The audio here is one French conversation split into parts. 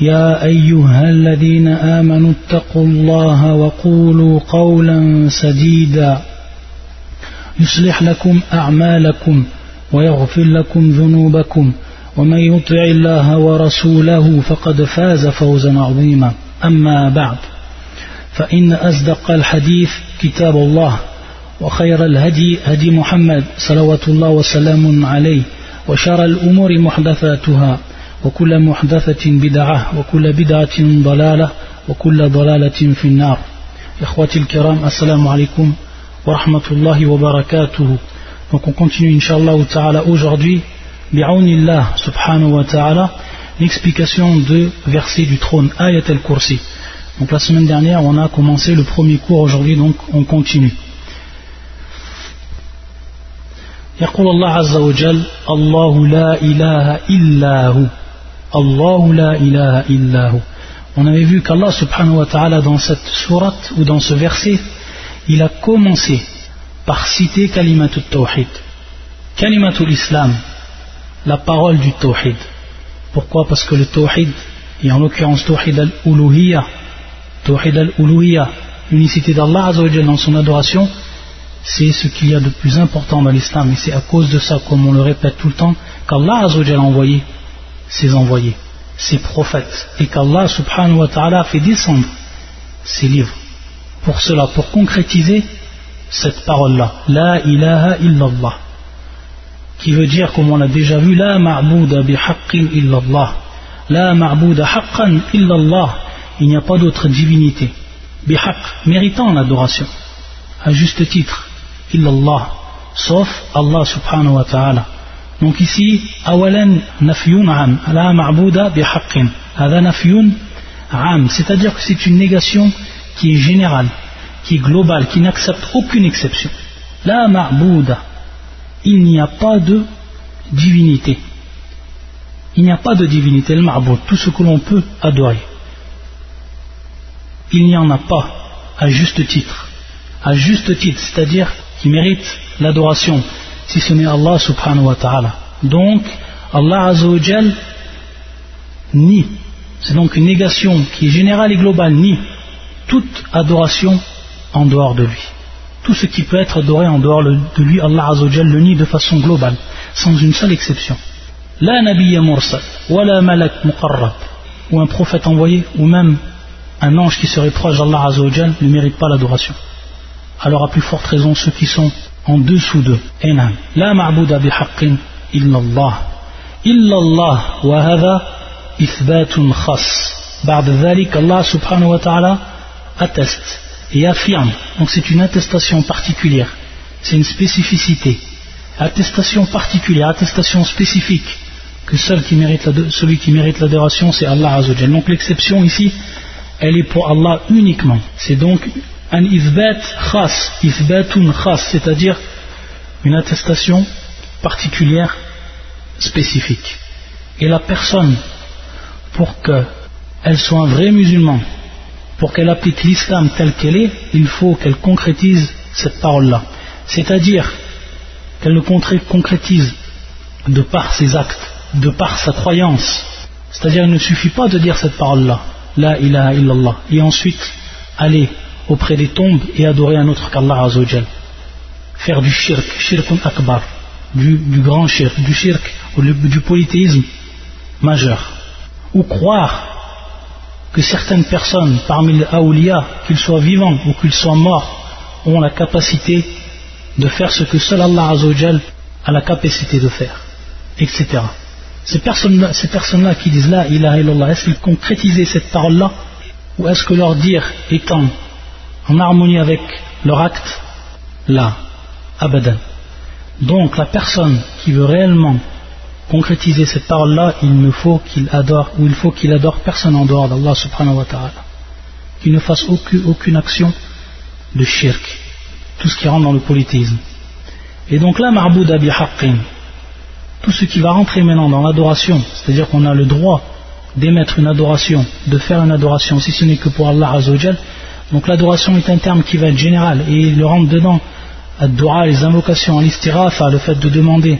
يا أيها الذين آمنوا اتقوا الله وقولوا قولا سديدا يصلح لكم أعمالكم ويغفر لكم ذنوبكم ومن يطع الله ورسوله فقد فاز فوزا عظيما أما بعد فإن أصدق الحديث كتاب الله وخير الهدي هدي محمد صلوات الله وسلام عليه وشر الأمور محدثاتها وكل محدثة بدعة وكل بدعة ضلالة وكل ضلالة في النار إخوتي الكرام السلام عليكم ورحمة الله وبركاته Donc on continue Inch'Allah Ta'ala aujourd'hui bi'awnillah subhanahu wa ta'ala l'explication de verset du trône Ayat al-Kursi donc la semaine dernière on a commencé le premier cours aujourd'hui donc on continue يقول الله عز وجل الله لا إله إلا هو Allahu la ilaha illahu. On avait vu qu'Allah subhanahu wa ta'ala dans cette sourate ou dans ce verset, il a commencé par citer Kalimatul Tawhid. Kalimatul Islam, la parole du Tawhid. Pourquoi? Parce que le Tawhid, et en l'occurrence Tawhid al-Uluhiyya, Tawhid al-Uluhiyya, l'unicité d'Allah dans son adoration, c'est ce qu'il y a de plus important dans l'islam et c'est à cause de ça, comme on le répète tout le temps, qu'Allah a envoyé ses envoyés, ses prophètes, et qu'Allah subhanahu wa ta'ala fait descendre ses livres. Pour cela, pour concrétiser cette parole-là, La ilaha illallah, qui veut dire, comme on l'a déjà vu, La ma'bouda bihaqqin illallah, La ma'bouda haqqan illallah, il n'y a pas d'autre divinité, bihaq, méritant l'adoration, à juste titre, illallah, sauf Allah subhanahu wa ta'ala. Donc ici, awalan nafyun am, la ma'bouda bihaqqin. Hada nafyun am, c'est-à-dire que c'est une négation qui est générale, qui est globale, qui n'accepte aucune exception. La ma'bouda, il n'y a pas de divinité. Il n'y a pas de divinité, le ma'boud, tout ce que l'on peut adorer. Il n'y en a pas à juste titre. À juste titre, c'est-à-dire qui mérite l'adoration, si ce n'est Allah subhanahu wa ta'ala. Donc, Allah azawajal nie, c'est donc une négation qui est générale et globale, nie toute adoration en dehors de lui. Tout ce qui peut être adoré en dehors de lui, Allah azawajal le nie de façon globale, sans une seule exception. La nabiyya mursal, wa la malak muqarrab, ou un prophète envoyé, ou même un ange qui serait proche d'Allah azawajal ne mérite pas l'adoration. Alors à plus forte raison ceux qui sont en dessous d'eux. Enam. La ma'bouda bihaqqin illallah. Illallah wa hadha ithbatun khas. بعد ذلك Allah subhanahu wa ta'ala atteste et affirme. Donc c'est une attestation particulière. C'est une spécificité. Attestation particulière, attestation spécifique. Que seul qui mérite la, celui qui mérite l'adoration, c'est Allah Azzawajal. Donc l'exception ici, elle est pour Allah uniquement. C'est donc un isbat khas, isbatun khas, c'est-à-dire une attestation particulière, spécifique. Et la personne, pour qu'elle soit un vrai musulman, pour qu'elle applique l'islam tel qu'elle est, il faut qu'elle concrétise cette parole-là. C'est-à-dire qu'elle le concrétise de par ses actes, de par sa croyance. C'est-à-dire il ne suffit pas de dire cette parole-là, La ilaha illallah, et ensuite aller auprès des tombes et adorer un autre qu'Allah Azzawajal. Faire du shirk, shirkun akbar, du, grand shirk, du shirk du polythéisme majeur. Ou croire que certaines personnes parmi les awliya, qu'ils soient vivants ou qu'ils soient morts, ont la capacité de faire ce que seul Allah Azzawajal a la capacité de faire, etc. Ces personnes-là qui disent là, ilaha illallah, est-ce qu'ils concrétisaient cette parole-là ou est-ce que leur dire étant en harmonie avec leur acte Là, abadan. Donc la personne qui veut réellement concrétiser cette parole-là, il ne faut qu'il adore, ou il faut qu'il adore personne en dehors d'Allah subhanahu wa ta'ala. Qu'il ne fasse aucune, action de shirk, tout ce qui rentre dans le polythéisme. Et donc là, marboud abi tout ce qui va rentrer maintenant dans l'adoration, c'est-à-dire qu'on a le droit d'émettre une adoration, de faire une adoration, si ce n'est que pour Allah Azzawajal, donc l'adoration est un terme qui va être général, et il rentre dedans, ad-dua, les invocations, l'istirafa, le fait de demander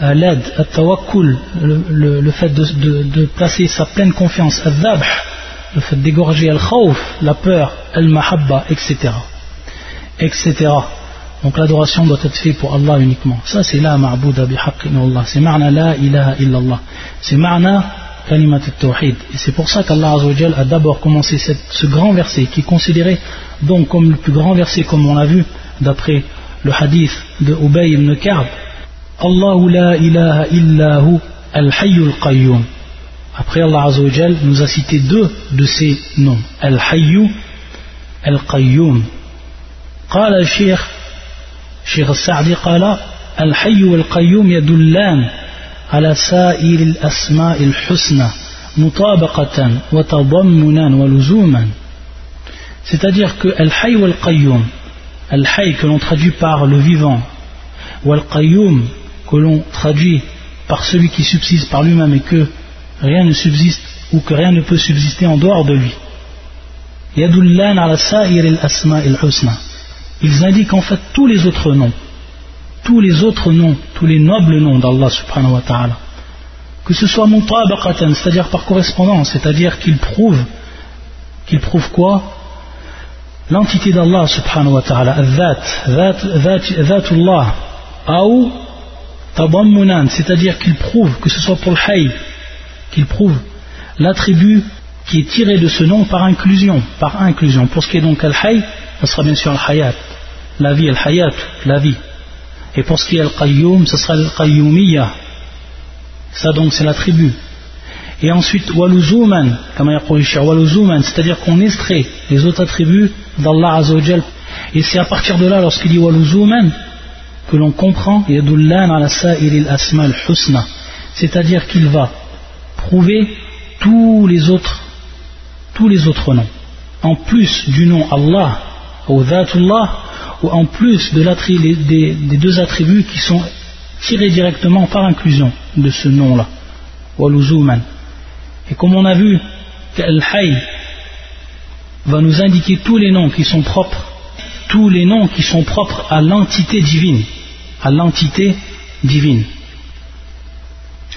l'aide, at-tawakkul, le, fait de, placer sa pleine confiance, al-dhabh, le fait d'égorger al-khawf, la peur, al-mahabba, etc. etc. Donc l'adoration doit être faite pour Allah uniquement. Ça c'est la ma'bouda bihaqqin Allah. C'est ma'na la ilaha illallah. C'est ma'na kalimat al-tawhid. Et c'est pour ça qu'Allah a d'abord commencé ce grand verset qui est considéré donc comme le plus grand verset comme on l'a vu d'après le hadith de Ubay ibn Ka'b Allah la ilaha illahu al-hayyul qayyum. Après Allah Azzawajal nous a cité deux de ces noms, al-hayyu, al-qayyum. قال الشيخ الشيخ السعدي قال الحي والقيوم يدلان على سائر الأسماء الحسنى مطابقة وتضمنا ولزوما c'est-à-dire que al-hayy wal-qayyum al-hayy que l'on traduit par le vivant wal-qayyum que l'on traduit par celui qui subsiste par lui-même et que rien ne subsiste ou que rien ne peut subsister en dehors de lui. Ils indiquent en fait tous les autres noms, tous les autres noms, tous les nobles noms d'Allah subhanahu wa ta'ala. Que ce soit mutabaqatan, c'est-à-dire par correspondance, c'est-à-dire qu'ils prouvent, qu'ils prouvent quoi? L'entité d'Allah subhanahu wa ta'ala, Allah, ou c'est-à-dire qu'il prouve, que ce soit pour le hay, qu'il prouve l'attribut qui est tiré de ce nom par inclusion, par inclusion. Pour ce qui est donc al-hay, ce sera bien sûr al-hayat, la vie, al-hayat, la vie. Et pour ce qui est al-qayyum, ce sera al-qayyumiyya. Ça donc c'est l'attribut. Et ensuite, waluzuman, c'est-à-dire qu'on extrait les autres attributs d'Allah Azzawajal. Et c'est à partir de là, lorsqu'il dit waluzuman, que l'on comprend c'est-à-dire qu'il va prouver tous les autres tous les autres noms en plus du nom Allah ou Dhatullah ou en plus de des, des, deux attributs qui sont tirés directement par inclusion de ce nom-là et comme on a vu Al-Hayy va nous indiquer tous les noms qui sont propres tous les noms qui sont propres à l'entité divine à l'entité divine.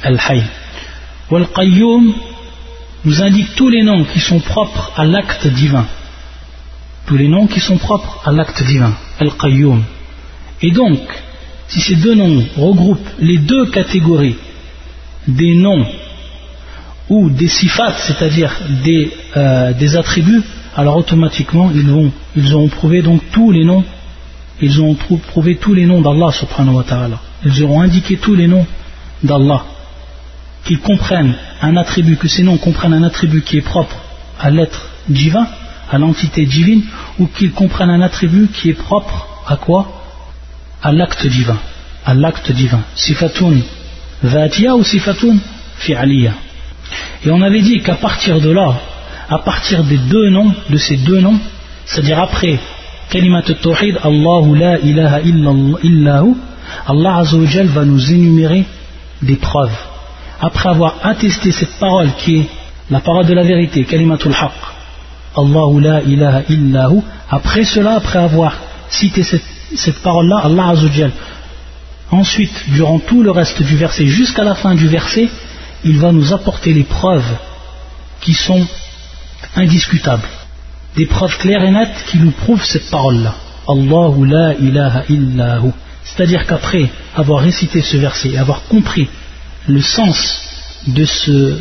Al-Hayy. Wal-Qayyum nous indique tous les noms qui sont propres à l'acte divin. Tous les noms qui sont propres à l'acte divin. Al-Qayyum. Et donc, si ces deux noms regroupent les deux catégories des noms ou des sifats, c'est-à-dire des, euh, des, attributs, alors automatiquement ils, vont, auront prouvé donc tous les noms ils ont prouvé tous les noms d'Allah subhanahu wa ta'ala. Ils auront indiqué tous les noms d'Allah. Qu'ils comprennent un attribut, que ces noms comprennent un attribut qui est propre à l'être divin, à l'entité divine, ou qu'ils comprennent un attribut qui est propre à quoi? À l'acte divin. À l'acte divin. Sifatun vatiya ou sifatun fi'aliya. Et on avait dit qu'à partir de là, à partir des deux noms, de ces deux noms, c'est-à-dire après kalimat al-tawhid, Allahu la ilaha illahu, Allah Azzawajal va nous énumérer des preuves. Après avoir attesté cette parole qui est la parole de la vérité, kalimatul haqq, Allahu la ilaha illahu, après cela, après avoir cité cette, cette parole-là, Allah Azzawajal, ensuite, durant tout le reste du verset, jusqu'à la fin du verset, il va nous apporter les preuves qui sont indiscutables des preuves claires et nettes qui nous prouvent cette parole-là. Allahu la ilaha illahu. C'est-à-dire qu'après avoir récité ce verset, avoir compris le sens de, ce,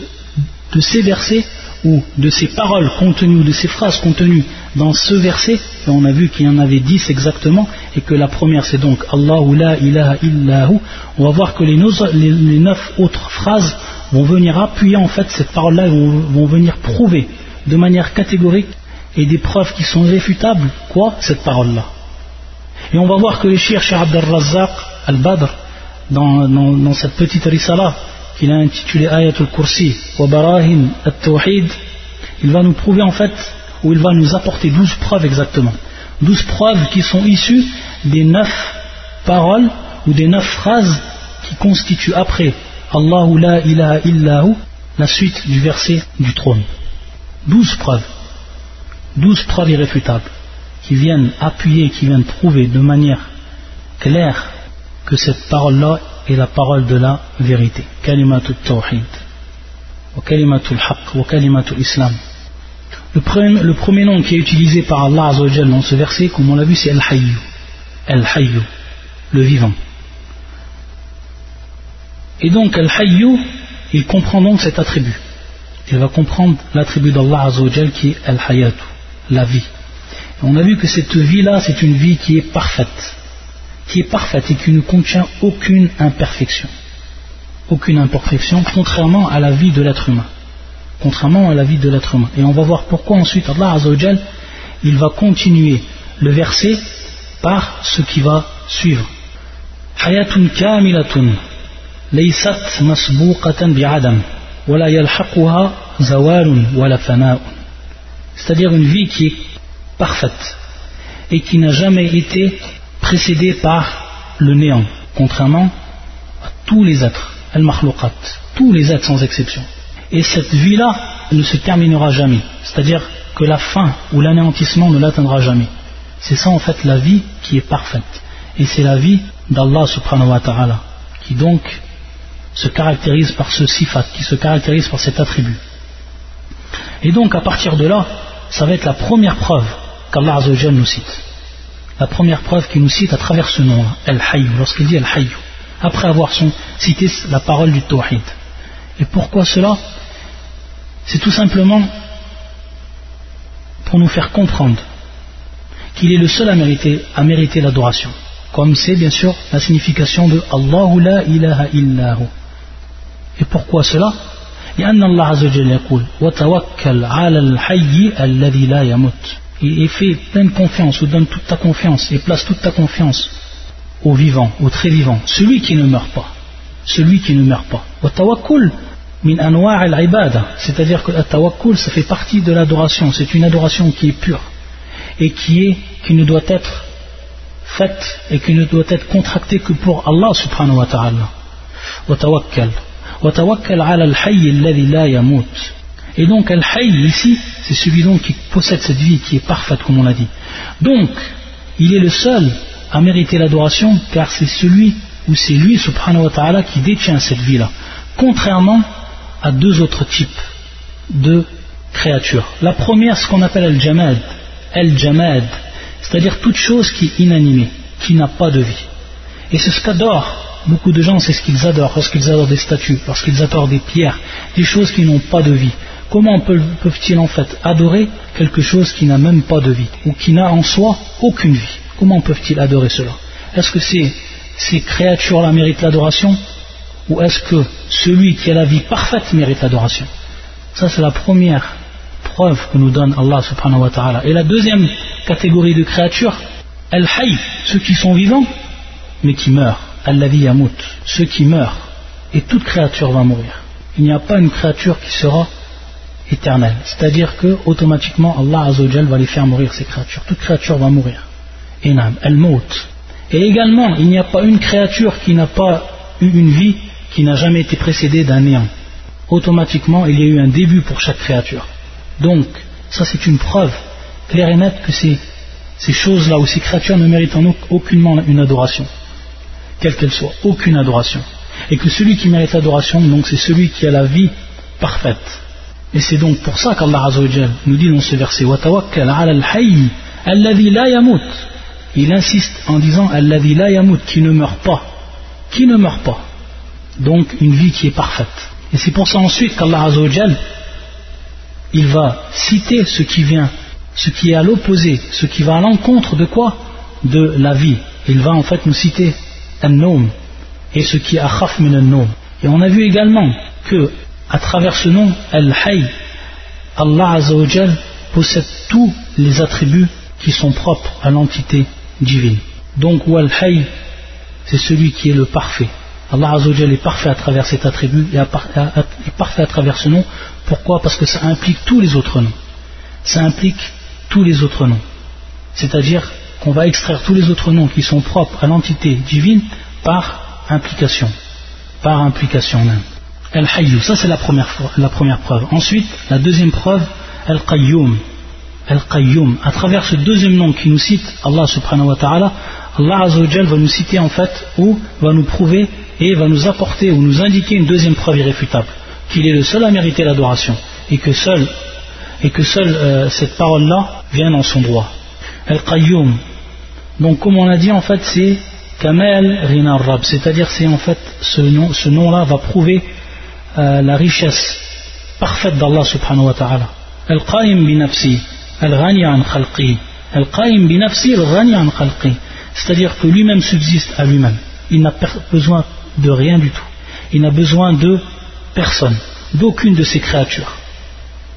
de ces versets ou de ces paroles contenues, ou de ces phrases contenues dans ce verset, on a vu qu'il y en avait dix exactement, et que la première c'est donc Allahu la ilaha illahu, on va voir que les, neuf autres phrases vont venir appuyer en fait cette parole-là, vont, venir prouver de manière catégorique et des preuves qui sont réfutables, quoi Cette parole-là. Et on va voir que le shir Abdel Razzaq al-Badr, dans, cette petite risala qu'il a intitulée Ayatul Kursi wa Barahin al-Tawhid, il va nous prouver en fait, ou il va nous apporter douze preuves exactement. Douze preuves qui sont issues des neuf paroles ou des neuf phrases qui constituent après Allahu la ilaha illahu la suite du verset du trône. Douze preuves. Douze preuves irréfutables qui viennent appuyer, qui viennent prouver de manière claire que cette parole-là est la parole de la vérité. Kalimatul Tawhid. Wa kalimatul Haqq. Islam. Le premier, nom qui est utilisé par Allah dans ce verset, comme on l'a vu, c'est Al-Hayyu. Al-Hayyu, le vivant. Et donc Al-Hayyu, il comprend donc cet attribut. Il va comprendre l'attribut d'Allah qui est Al-Hayatu, la vie. on a vu que cette vie-là, c'est une vie qui est parfaite qui est parfaite et qui ne contient aucune imperfection. Aucune imperfection, contrairement à la vie de l'être humain. Contrairement à la vie de l'être humain. Et on va voir pourquoi ensuite Allah Azzawajal, il va continuer le verset par ce qui va suivre. C'est-à-dire une vie qui est parfaite et qui n'a jamais été précédé par le néant, contrairement à tous les êtres, al-makhluqat, tous les êtres sans exception. Et cette vie-là ne se terminera jamais, c'est-à-dire que la fin ou l'anéantissement ne l'atteindra jamais. C'est ça en fait la vie qui est parfaite. Et c'est la vie d'Allah subhanahu wa ta'ala, qui donc se caractérise par ce sifat, qui se caractérise par cet attribut. Et donc à partir de là, ça va être la première preuve qu'Allah nous cite la première preuve qu'il nous cite à travers ce nom, Al-Hayy, lorsqu'il dit Al-Hayy, après avoir cité la parole du Tawhid. Et pourquoi cela C'est tout simplement pour nous faire comprendre qu'il est le seul à mériter, à mériter l'adoration. Comme c'est bien sûr la signification de Allahu la ilaha illahu. Et pourquoi cela لأن الله عز وجل يقول وتوكل على الحي الذي لا يموت et, fais pleine confiance ou donne toute ta confiance et place toute ta confiance au vivant, au très vivant, celui qui ne meurt pas, celui qui ne meurt pas. c'est-à-dire que le tawakkul ça fait partie de l'adoration, c'est une adoration qui est pure et qui est qui ne doit être faite et qui ne doit être contractée que pour Allah subhanahu wa ta'ala. وتوكل وتوكل على الحي الذي لا يموت et donc Al-Hayy ici, c'est celui donc qui possède cette vie qui est parfaite comme on l'a dit. Donc, il est le seul à mériter l'adoration car c'est celui ou c'est lui subhanahu wa ta'ala qui détient cette vie-là. Contrairement à deux autres types de créatures. La première, ce qu'on appelle Al-Jamad. Al-Jamad, c'est-à-dire toute chose qui est inanimée, qui n'a pas de vie. Et c'est ce qu'adorent beaucoup de gens, c'est ce qu'ils adorent lorsqu'ils adorent des statues, lorsqu'ils adorent des pierres, des choses qui n'ont pas de vie. Comment peuvent-ils en fait adorer quelque chose qui n'a même pas de vie ou qui n'a en soi aucune vie? Comment peuvent-ils adorer cela? Est-ce que ces, créatures-là méritent l'adoration? Ou est-ce que celui qui a la vie parfaite mérite l'adoration? Ça c'est la première preuve que nous donne Allah subhanahu wa ta'ala. Et la deuxième catégorie de créatures, al-hayy, ceux qui sont vivants mais qui meurent, al-ladhi yamut, ceux qui meurent, et toute créature va mourir. Il n'y a pas une créature qui sera C'est-à-dire que automatiquement Allah Azzawajal va les faire mourir ces créatures. Toute créature va mourir. Inam, elle maute. Et également, il n'y a pas une créature qui n'a pas eu une vie qui n'a jamais été précédée d'un néant. Automatiquement, il y a eu un début pour chaque créature. Donc, ça c'est une preuve claire et nette que ces, ces choses-là ou ces créatures ne méritent en aucunement une adoration, quelle qu'elle soit, aucune adoration. Et que celui qui mérite l'adoration, donc c'est celui qui a la vie parfaite. Et c'est donc pour ça qu'Allah nous dit dans ce verset Il insiste en disant Alladhi la yamut, qui ne meurt pas. Qui ne meurt pas? Donc une vie qui est parfaite. Et c'est pour ça ensuite qu'Allah il va citer ce qui vient ce qui est à l'opposé, ce qui va à l'encontre de quoi? De la vie. Il va en fait nous citer un nom et ce qui est akhaf min nom. Et on a vu également que à travers ce nom, Al-Hayy, Allah Azzawajal possède tous les attributs qui sont propres à l'entité divine. Donc, Al-Hayy, c'est celui qui est le parfait. Allah Azzawajal est parfait à travers cet attribut et parfait à travers ce nom. Pourquoi? Parce que ça implique tous les autres noms. Ça implique tous les autres noms. C'est-à-dire qu'on va extraire tous les autres noms qui sont propres à l'entité divine par implication. Par implication même. Al-Hayyu, ça c'est la première, la preuve. Ensuite, la deuxième preuve, Al-Qayyum. Al-Qayyum. À travers ce deuxième nom qui nous cite Allah subhanahu wa ta'ala, Allah Azzawajal va nous citer en fait, ou va nous prouver et va nous apporter ou nous indiquer une deuxième preuve irréfutable, qu'il est le seul à mériter l'adoration et que seul, seule euh, cette parole-là vient dans son droit. Al-Qayyum. Donc comme on a dit en fait c'est Kamel Rinar Rab, c'est-à-dire c'est en fait ce nom-là ce va prouver euh, la richesse parfaite d'Allah subhanahu wa ta'ala. Al-Qaim bi nafsi, al-Ghani an khalqi. Al-Qaim bi nafsi, al-Ghani an khalqi. C'est-à-dire que lui-même subsiste à lui-même. Il n'a besoin de rien du tout. Il n'a besoin de personne, d'aucune de ses créatures.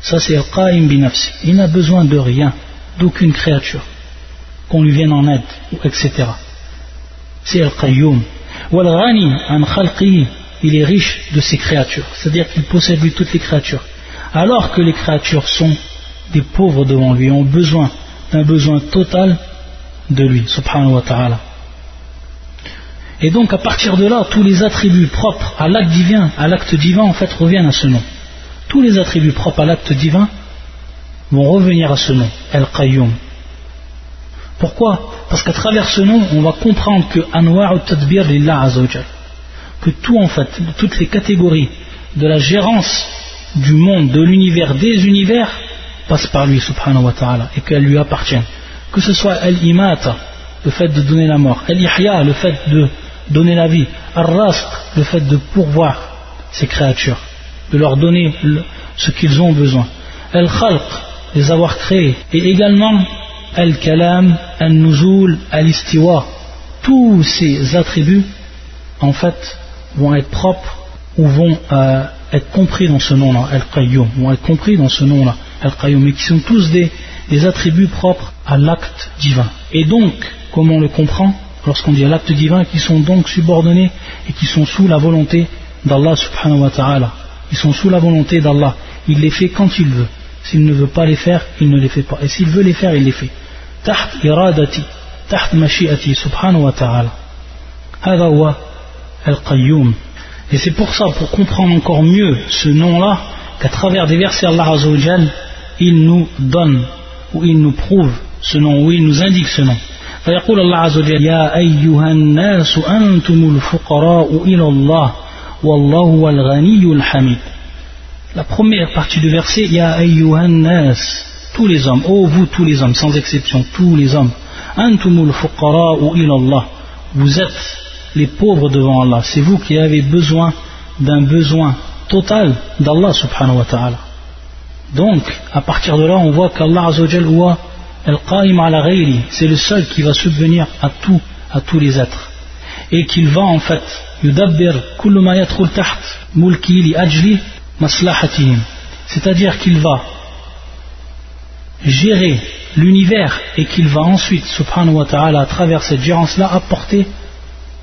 Ça c'est Al-Qaim bi nafsi. Il n'a besoin de rien, d'aucune créature. Qu'on lui vienne en aide, etc. C'est Al-Qayyum. Wal-Ghani an khalqi il est riche de ses créatures, c'est-à-dire qu'il possède lui toutes les créatures, alors que les créatures sont des pauvres devant lui, ont besoin d'un besoin total de lui, subhanahu wa ta'ala. Et donc à partir de là, tous les attributs propres à l'acte divin, à l'acte divin en fait reviennent à ce nom. Tous les attributs propres à l'acte divin vont revenir à ce nom, El-Qayyum. Pourquoi? Parce qu'à travers ce nom, on va comprendre que Anwa'u Tadbir Lillah Azzawajal que tout en fait, toutes les catégories de la gérance du monde, de l'univers, des univers, passent par lui, subhanahu wa ta'ala, et qu'elles lui appartiennent. Que ce soit al-imata, le fait de donner la mort, al-ihya, le fait de donner la vie, al-rasq, le fait de pourvoir ces créatures, de leur donner ce qu'ils ont besoin, al-khalq, les avoir créés, et également al-kalam, al-nuzul, al-istiwa, tous ces attributs, en fait, vont être propres ou vont euh, être compris dans ce nom-là, Al-Qayyum, vont être compris dans ce nom-là, Al-Qayyum, mais qui sont tous des, attributs propres à l'acte divin. Et donc, comme on le comprend, lorsqu'on dit l'acte divin, qui sont donc subordonnés et qui sont sous la volonté d'Allah subhanahu wa ta'ala. Ils sont sous la volonté d'Allah. Il les fait quand il veut. S'il ne veut pas les faire, il ne les fait pas. Et s'il veut les faire, il les fait. Taht iradati, taht mashi'ati subhanahu wa ta'ala. Al-Qayyum. Et c'est pour ça, pour comprendre encore mieux ce nom-là, qu'à travers des versets Allah Azzawajal, il nous donne, ou il nous prouve ce nom, ou il nous indique ce nom. فيقول الله عز وجل يا أيها الناس أنتم الفقراء إلى الله والله هو الغني الحميد La première partie du verset, Ya ayyuhan nas, tous les hommes, oh vous tous les hommes, sans exception, tous les hommes, antumul fuqara'u ila Allah, vous êtes les pauvres devant Allah. C'est vous qui avez besoin d'un besoin total d'Allah subhanahu wa ta'ala. Donc, à partir de là, on voit qu'Allah azawajal huwa al-qa'im c'est le seul qui va subvenir à tout, à tous les êtres. Et qu'il va en fait, yudabbir kullu ma taht mulki li ajli maslahatihim. C'est-à-dire qu'il va gérer l'univers et qu'il va ensuite, subhanahu wa ta'ala, à travers cette gérance-là, apporter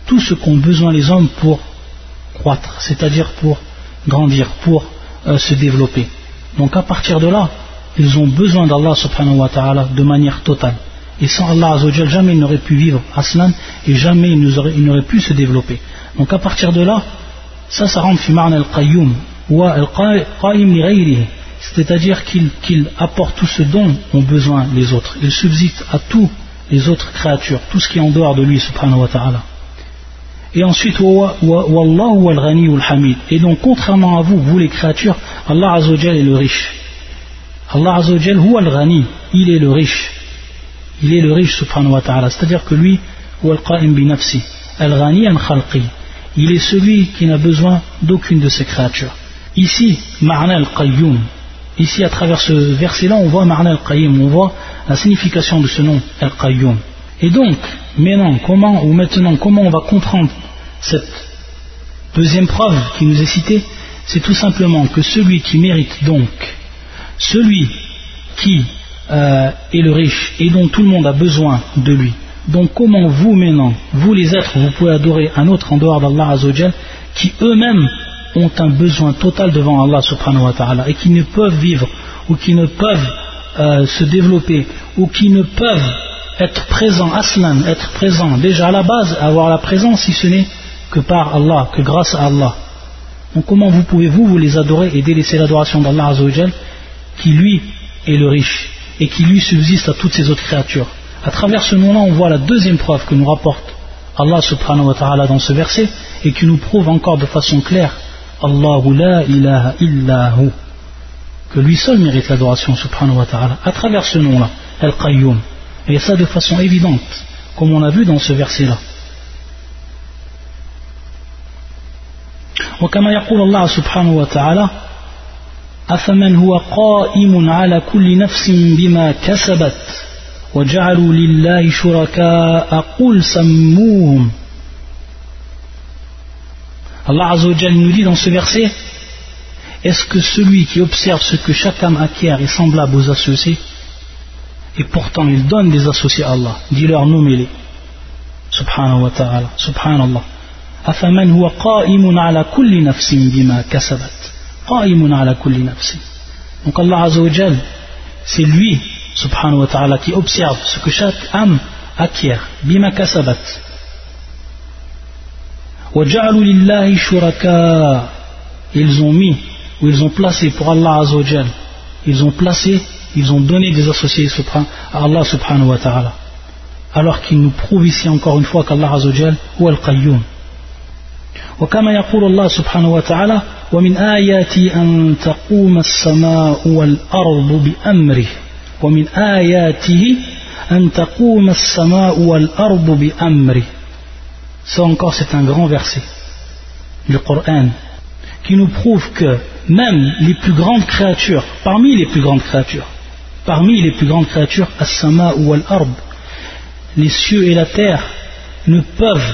tout ce qu'ont besoin les hommes pour croître, c'est-à-dire pour grandir, pour euh, se développer. Donc à partir de là, ils ont besoin d'Allah subhanahu wa ta'ala de manière totale. Et sans Allah azawajal, jamais ils n'auraient pu vivre aslan et jamais ils n'auraient pu se développer. Donc à partir de là, ça, ça rentre fi al-qayyum ou al-qayyim li c'est-à-dire qu'il apporte tout ce dont ont besoin les autres. Il subsiste à tous les autres créatures, tout ce qui est en dehors de lui subhanahu wa ta'ala. Et ensuite, Wallahu al-Ghani al-Hamid. Et donc, contrairement à vous, vous les créatures, Allah Azzawajal est le riche. Allah Azzawajal, huwa al-Ghani, il est le riche. Il est le riche, subhanahu wa ta'ala. C'est-à-dire que lui, al-Qa'im bi nafsi. Al-Ghani al-Khalqi. Il est celui qui n'a besoin d'aucune de ses créatures. Ici, Ma'na al-Qayyum. ici à travers ce verset-là, on voit Marna al-Qayyim, on voit la signification de ce nom al-Qayyum. Et donc, maintenant, comment, ou maintenant, comment on va comprendre cette deuxième preuve qui nous est citée? C'est tout simplement que celui qui mérite donc, celui qui euh, est le riche et dont tout le monde a besoin de lui. Donc comment vous maintenant, vous les êtres, vous pouvez adorer un autre en dehors d'Allah Azzawajal qui eux-mêmes ont un besoin total devant Allah subhanahu wa ta'ala et qui ne peuvent vivre ou qui ne peuvent euh, se développer ou qui ne peuvent être présents, aslan, être présents déjà à la base, avoir la présence si ce n'est que par Allah, que grâce à Allah. Donc comment vous pouvez-vous vous les adorer et délaisser l'adoration d'Allah Azzawajal qui lui est le riche et qui lui subsiste à toutes ces autres créatures À travers ce nom-là, on voit la deuxième preuve que nous rapporte Allah subhanahu wa ta'ala dans ce verset et qui nous prouve encore de façon claire Allahu la ilaha illahu que lui seul mérite l'adoration subhanahu wa ta'ala à travers ce nom-là, Al-Qayyum. Et ça de façon évidente, comme on a vu dans ce verset-là. وكما يقول الله سبحانه وتعالى أفمن هو قائم على كل نفس بما كسبت وجعلوا لله شركاء قل سموهم Allah Azzawajal nous dit dans ce verset Est-ce que celui qui observe ce que chaque âme acquiert est semblable aux associés et pourtant il donne des associés à Allah Dis-leur nommez-les. Subhanahu wa ta'ala. Subhanallah. أفمن هو قائم على كل نفس بما كسبت قائم على كل نفس donc Allah Azzawajal c'est lui subhanahu wa ta'ala qui observe ce que chaque âme acquiert bima kasabat وجعلوا لله شركاء ils ont mis ou ils ont placé pour Allah Azzawajal ils ont placé ils ont donné des associés à Allah subhanahu wa ta'ala alors qu'il nous prouve ici encore une fois qu'Allah Azzawajal ou al-Qayyum وكما يقول الله سبحانه وتعالى ومن آياتي أن تقوم السماء والأرض بأمره ومن آياته أن تقوم السماء والأرض بأمره Ça encore c'est un grand verset du Coran qui nous prouve que même les plus grandes créatures, parmi les plus grandes créatures, parmi les plus grandes créatures, as-sama ou al-ard, les cieux et la terre ne peuvent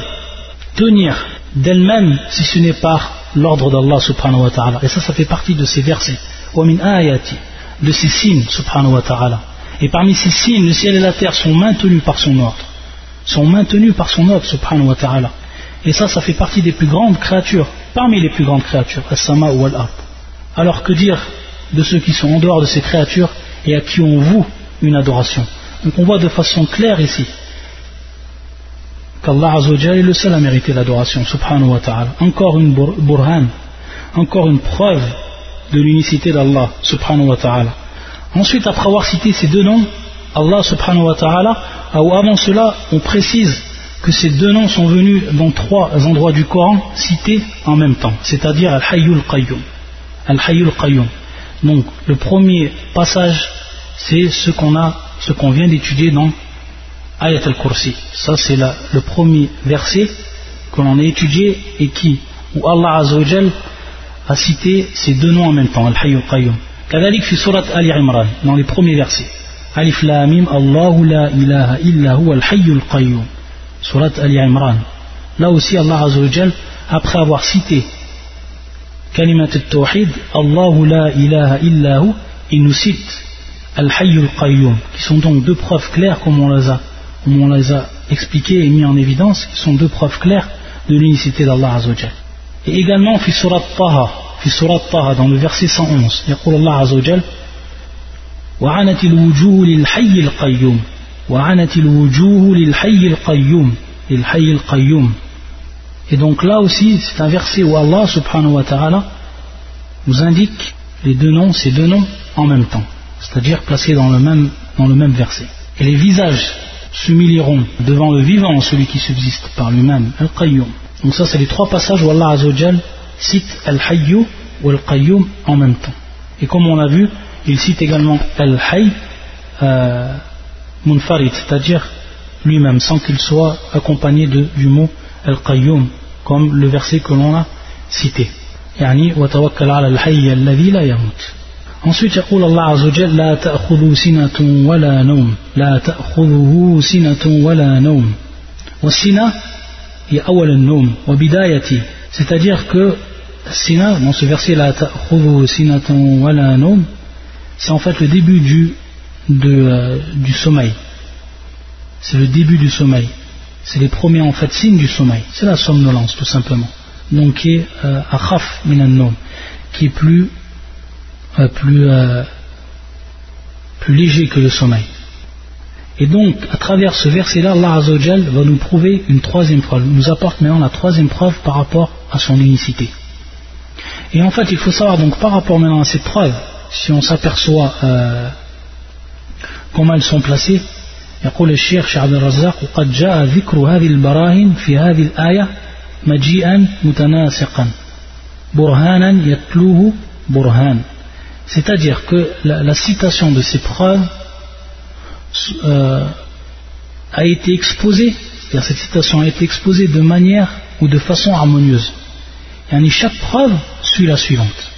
tenir d'elle-même si ce n'est par l'ordre d'Allah subhanahu wa ta'ala. Et ça, ça fait partie de ces versets. de ces signes subhanahu wa ta'ala. Et parmi ces signes, le ciel et la terre sont maintenus par son ordre. Sont maintenus par son ordre subhanahu wa ta'ala. Et ça, ça fait partie des plus grandes créatures, parmi les plus grandes créatures, as-sama ou al-ard. Alors que dire de ceux qui sont en dehors de ces créatures et à qui on voue une adoration Donc on voit de façon claire ici qu'Allah est le seul à mériter l'adoration, subhanahu wa. Encore une burhan, encore une preuve de l'unicité d'Allah, subhanahu wa. Ensuite, après avoir cité ces deux noms, Allah subhanahu wa avant cela, on précise que ces deux noms sont venus dans trois endroits du Coran cités en même temps, c'est-à-dire Al-Hayyul Qayyum. Al-Hayyul Qayyum. Donc, le premier passage, c'est ce qu'on a, ce qu'on vient d'étudier dans Ayat al-Kursi. Ça, c'est le premier verset que l'on a étudié et qui, où Allah Azzawajal a cité ces deux noms en même temps, Al-Hayy al-Qayyum. كذلك في سورة Ali Imran, dans les premiers versets. Alif la mim, Allahu la ilaha illa huwa al-Hayy al-Qayyum. Surat Ali Imran. Là aussi, Allah Azzawajal, après avoir cité Kalimat al-Tawhid, Allahu la ilaha illa hu, il nous cite Al-Hayy al-Qayyum, qui sont donc deux preuves claires comme on les a comme on les a expliqués et mis en évidence, qui sont deux preuves claires de l'unicité d'Allah Azzawajal. Et également, fi surat Taha, fi surat Taha, dans le verset 111, يقول الله عز وجل وعنت الوجوه للحي القيوم وعنت الوجوه للحي القيوم للحي القيوم et donc là aussi, c'est un verset où Allah subhanahu wa ta'ala nous indique les deux noms, ces deux noms en même temps, c'est-à-dire placés dans le même, dans le même verset. Et les visages s'humilieront devant le vivant, celui qui subsiste par lui-même, Al-Qayyum. Donc ça, c'est les trois passages où Allah Azzawajal cite Al-Hayyu ou Al-Qayyum en même temps. Et comme on l'a vu, il cite également Al-Hayy euh, Munfarid, c'est-à-dire lui-même, sans qu'il soit accompagné du mot Al-Qayyum, comme le verset que l'on a cité. Ensuite, يقول الله عز وجل لا تأخذه سنة ولا نوم لا تأخذه سنة ولا نوم والسنة هي أول النوم وبداية c'est-à-dire que sina dans ce verset لا تأخذه سنة ولا نوم c'est en fait le début du, de, euh, du sommeil c'est le début du sommeil c'est les premiers en fait signes du sommeil c'est la somnolence tout simplement donc qui est euh, akhaf nom qui est plus euh, plus, euh, plus léger que le sommeil. Et donc, à travers ce verset-là, Allah Azzawajal va nous prouver une troisième preuve, nous apporte maintenant la troisième preuve par rapport à son unicité. Et en fait, il faut savoir donc par rapport maintenant à cette preuve, si on s'aperçoit euh, comment elles sont placées, يقول الشيخ شعب الرزاق وقد جاء ذكر هذه البراهين في هذه الآية مجيئا متناسقا برهانا يتلوه برهان c'est-à-dire que la, citation de ces preuves euh, a été exposée, c'est-à-dire cette citation a été exposée de manière ou de façon harmonieuse. Et chaque preuve suit la suivante.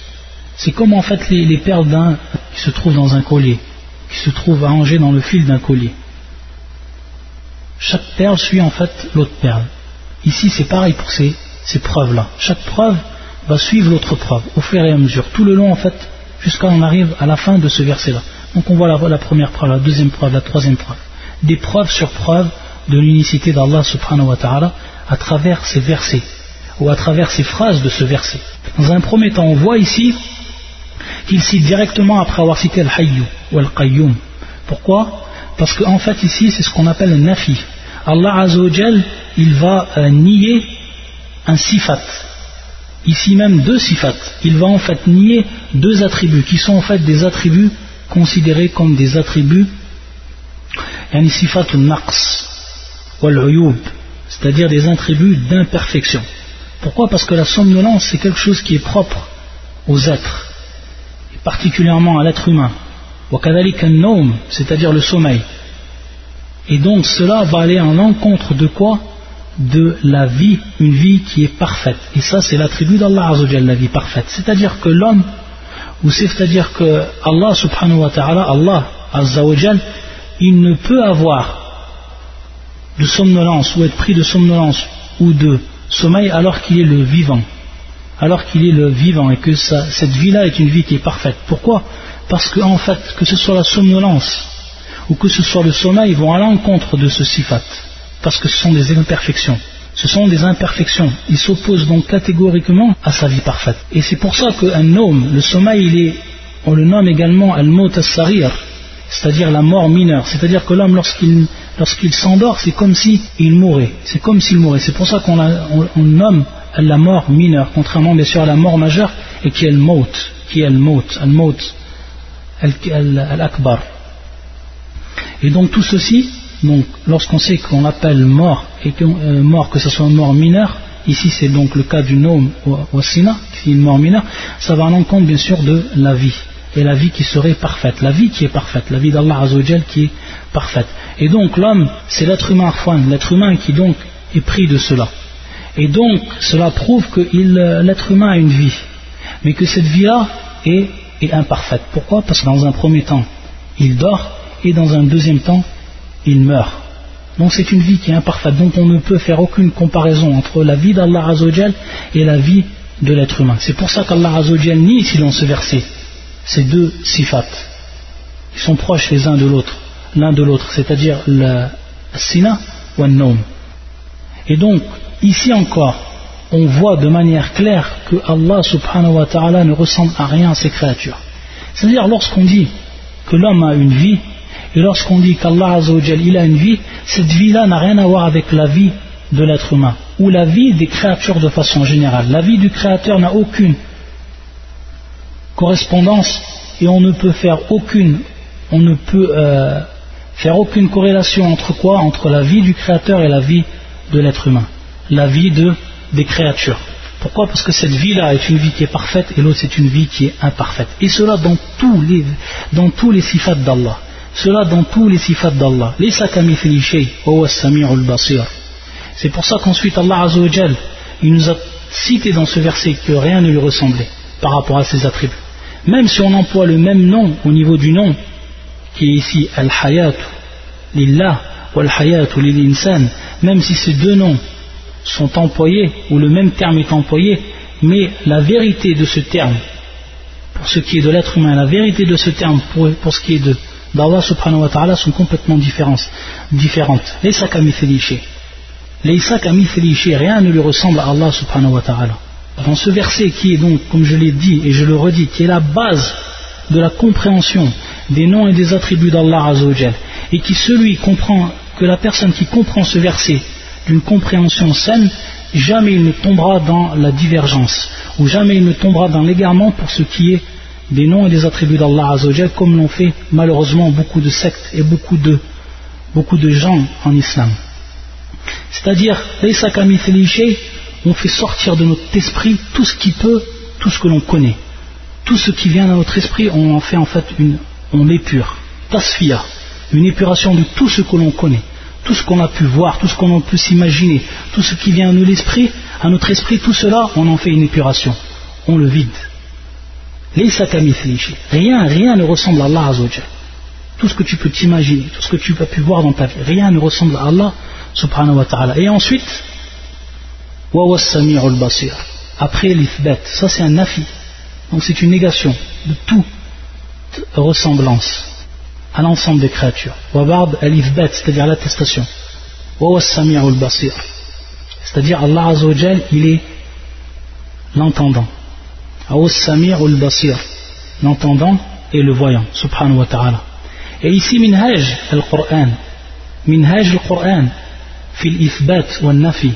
C'est comme en fait les, perles d'un qui se trouvent dans un collier, qui se trouvent arrangées dans le fil d'un collier. Chaque perle suit en fait l'autre perle. Ici c'est pareil pour ces, ces preuves-là. Chaque preuve va suivre l'autre preuve au fur et à mesure. Tout le long en fait jusqu'à on arrive à la fin de ce verset-là. Donc on voit la, la, première preuve, la deuxième preuve, la troisième preuve. Des preuves sur preuves de l'unicité d'Allah subhanahu wa ta'ala à travers ces versets ou à travers ces phrases de ce verset. Dans un premier temps, on voit ici qu'il cite directement après avoir cité Al-Hayyu ou Al-Qayyum. Pourquoi? Parce qu'en fait ici c'est ce qu'on appelle un nafi. Allah Azzawajal, il va euh, nier un sifat, ici même deux sifat. Il va en fait nier deux attributs qui sont en fait des attributs considérés comme des attributs yani naqs wal c'est-à-dire des attributs d'imperfection. Pourquoi? Parce que la somnolence c'est quelque chose qui est propre aux êtres, particulièrement à l'être humain. C'est-à-dire le sommeil. Et donc cela va aller en encontre de quoi? De la vie, une vie qui est parfaite. Et ça, c'est l'attribut d'Allah Azzawajal, la vie parfaite. C'est-à-dire que l'homme, ou c'est-à-dire que Allah subhanahu wa ta'ala, Allah Azzawajal, il ne peut avoir de somnolence ou être pris de somnolence ou de sommeil alors qu'il est le vivant. Alors qu'il est le vivant et que cette vie-là est une vie qui est parfaite. Pourquoi? Parce qu'en en fait, que ce soit la somnolence ou que ce soit le sommeil, ils vont à l'encontre de ce sifat parce que ce sont des imperfections. Ce sont des imperfections. Il s'oppose donc catégoriquement à sa vie parfaite. Et c'est pour ça qu'un homme, le sommeil, on le nomme également as-sarir, c'est-à-dire la mort mineure. C'est-à-dire que l'homme, lorsqu'il s'endort, c'est comme s'il mourait. C'est comme s'il mourait. C'est pour ça qu'on nomme la mort mineure, contrairement bien sûr à la mort majeure, et qui est le maut, qui est le maut, al-maut, al-akbar. Et donc tout ceci, donc, lorsqu'on sait qu'on appelle mort, et que euh, mort, que ce soit une mort mineure, ici c'est donc le cas du nom au sina, qui est une mort mineure, ça va en compte bien sûr de la vie, et la vie qui serait parfaite, la vie qui est parfaite, la vie d'Allah Azzawajal qui est parfaite. Et donc l'homme, c'est l'être humain l'être humain qui donc est pris de cela. Et donc cela prouve que euh, l'être humain a une vie, mais que cette vie-là est, imparfaite. Pourquoi? Parce que dans un premier temps, il dort, et dans un deuxième temps, il meurt. Donc c'est une vie qui est imparfaite. Donc on ne peut faire aucune comparaison entre la vie d'Allah Azzawajal et la vie de l'être humain. C'est pour ça qu'Allah Azzawajal nie ici dans ce verset ces deux sifat. Ils sont proches les uns de l'autre, l'un de l'autre, c'est-à-dire le sina ou le nom. Et donc, ici encore, on voit de manière claire que Allah subhanahu wa ta'ala ne ressemble à rien à ses créatures. C'est-à-dire lorsqu'on dit que l'homme a une vie, et lorsqu'on dit qu'Allah il a une vie, cette vie-là n'a rien à voir avec la vie de l'être humain ou la vie des créatures de façon générale. La vie du créateur n'a aucune correspondance et on ne peut faire aucune, on ne peut euh, faire aucune corrélation entre quoi? Entre la vie du créateur et la vie de l'être humain, la vie de, des créatures. Pourquoi? Parce que cette vie-là est une vie qui est parfaite et l'autre c'est une vie qui est imparfaite. Et cela dans tous les, dans tous les sifats d'Allah. Cela dans tous les sifats d'Allah. C'est pour ça qu'ensuite Allah Azzawajal, il nous a cité dans ce verset que rien ne lui ressemblait par rapport à ses attributs. même si on emploie le même nom au niveau du nom, qui est ici Al-Hayat Lillah ou Al-Hayat Lil-Insan, même si ces deux noms sont employés, ou le même terme est employé, mais la vérité de ce terme, pour ce qui est de l'être humain, la vérité de ce terme pour, pour ce qui est d'Allah subhanahu wa ta'ala sont complètement différentes. Les sakamithliché. Les sakamithliché, rien ne lui ressemble à Allah subhanahu wa ta'ala. Dans ce verset qui est donc, comme je l'ai dit et je le redis, qui est la base de la compréhension des noms et des attributs d'Allah Azzawajal, et qui celui comprend, que la personne qui comprend ce verset d'une compréhension saine, jamais il ne tombera dans la divergence, ou jamais il ne tombera dans l'égarement pour ce qui est des noms et des attributs d'Allah Azzawajal, comme l'ont fait malheureusement beaucoup de sectes et beaucoup de, gens en islam. C'est-à-dire, on fait sortir de notre esprit tout ce qui peut, tout ce que l'on connaît. Tout ce qui vient dans notre esprit, on en fait en fait une, on l'épure. Tasfiya, une épuration de tout ce que l'on connaît, tout ce qu'on a pu voir, tout ce qu'on peut s'imaginer, tout ce qui vient à notre esprit, à notre esprit, tout cela, on en fait une épuration. On le vide. Rien, rien ne ressemble à Allah Azzawajal. Tout ce que tu peux t'imaginer, tout ce que tu as pu voir dans ta vie, rien ne ressemble à Allah subhanahu wa ta'ala. Et ensuite. Après l'ithbat, ça c'est un nafi. Donc c'est une négation de toute ressemblance à l'ensemble des créatures. Wabard al-ithbat, c'est-à-dire l'attestation. basir. C'est-à-dire Allah Azzawajal, il est l'entendant. basir. L'entendant et le voyant, subhanahu wa ta'ala. Et ici, minhaj al-Qur'an. Minhaj al-Qur'an, fil ithbat wa nafi.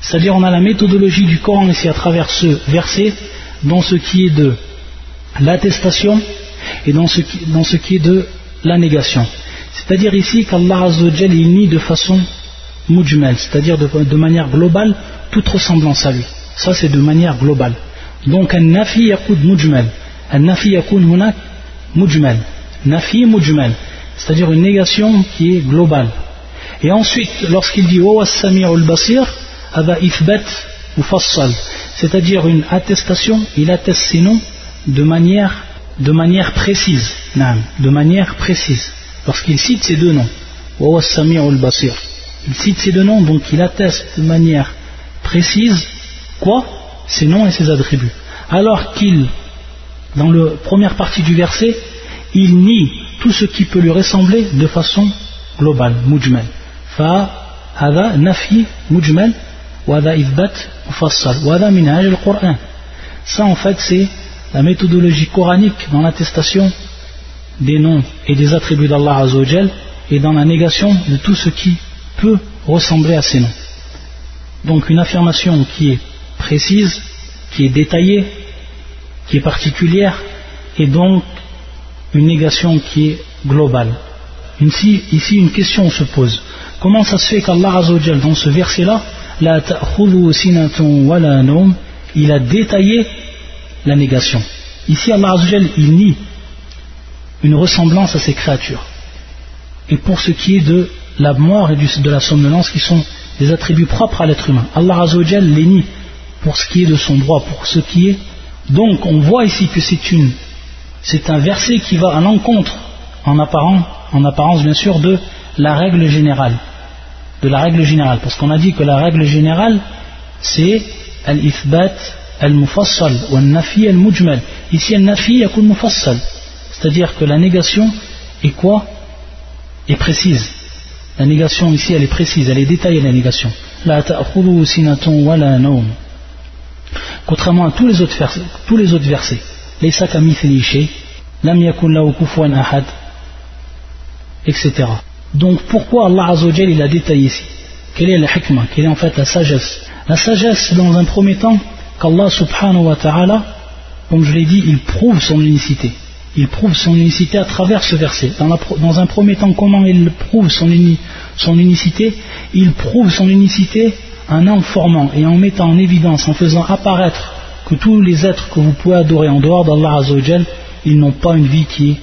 C'est-à-dire on a la méthodologie du Coran ici à travers ce verset dans ce qui est de l'attestation et dans ce, qui, est de la négation. C'est-à-dire ici qu'Allah Azzawajal il nie de façon mujmal, c'est-à-dire de, manière globale toute ressemblance à lui. Ça c'est de manière globale. Donc un nafi yakoud mujmal. Un nafi yakoud hunak mujmal. Nafi mujmal. C'est-à-dire une négation qui est globale. Et ensuite, lorsqu'il dit Wa al basir, c'est-à-dire une attestation, il atteste noms de manière, de manière précise, de manière précise, lorsqu'il cite ces deux noms, il cite ces deux noms, donc il atteste de manière précise quoi Ses noms et ses attributs. Alors qu'il, dans la première partie du verset, il nie tout ce qui peut lui ressembler de façon globale, mujmal. Fa, hada, nafi, mujmal, ça en fait c'est la méthodologie coranique dans l'attestation des noms et des attributs d'Allah Azzawajal et dans la négation de tout ce qui peut ressembler à ces noms. Donc une affirmation qui est précise, qui est détaillée, qui est particulière et donc une négation qui est globale. Ici, une question se pose. Comment ça se fait qu'Allah Azzawajal dans ce verset-là il a détaillé la négation. Ici, Allah il nie une ressemblance à ses créatures. Et pour ce qui est de la mort et de la somnolence, qui sont des attributs propres à l'être humain, Allah les nie pour ce qui est de son droit, pour ce qui est. Donc, on voit ici que c'est une, c'est un verset qui va à l'encontre, en apparence, en apparence bien sûr, de la règle générale de la règle générale. Parce qu'on a dit que la règle générale, c'est al-ithbat al-mufassal ou al-nafi al-mujmal. Ici, al-nafi yakun mufassal. C'est-à-dire que la négation est quoi? Est précise. La négation ici, elle est précise, elle est détaillée, la négation. La wa la Contrairement à tous les autres versets, tous les autres versets. Laysa kamithli lam yakun lahu ahad, etc. Donc pourquoi Allah Azzawajal il a détaillé ici? Quelle est la hikmah? Quelle est en fait la sagesse? La sagesse, dans un premier temps, qu'Allah subhanahu wa ta'ala, comme je l'ai dit, il prouve son unicité. Il prouve son unicité à travers ce verset. Dans, un premier temps, comment il prouve son, son unicité? Il prouve son unicité en informant et en mettant en évidence, en faisant apparaître que tous les êtres que vous pouvez adorer en dehors d'Allah Azzawajal, ils n'ont pas une vie qui est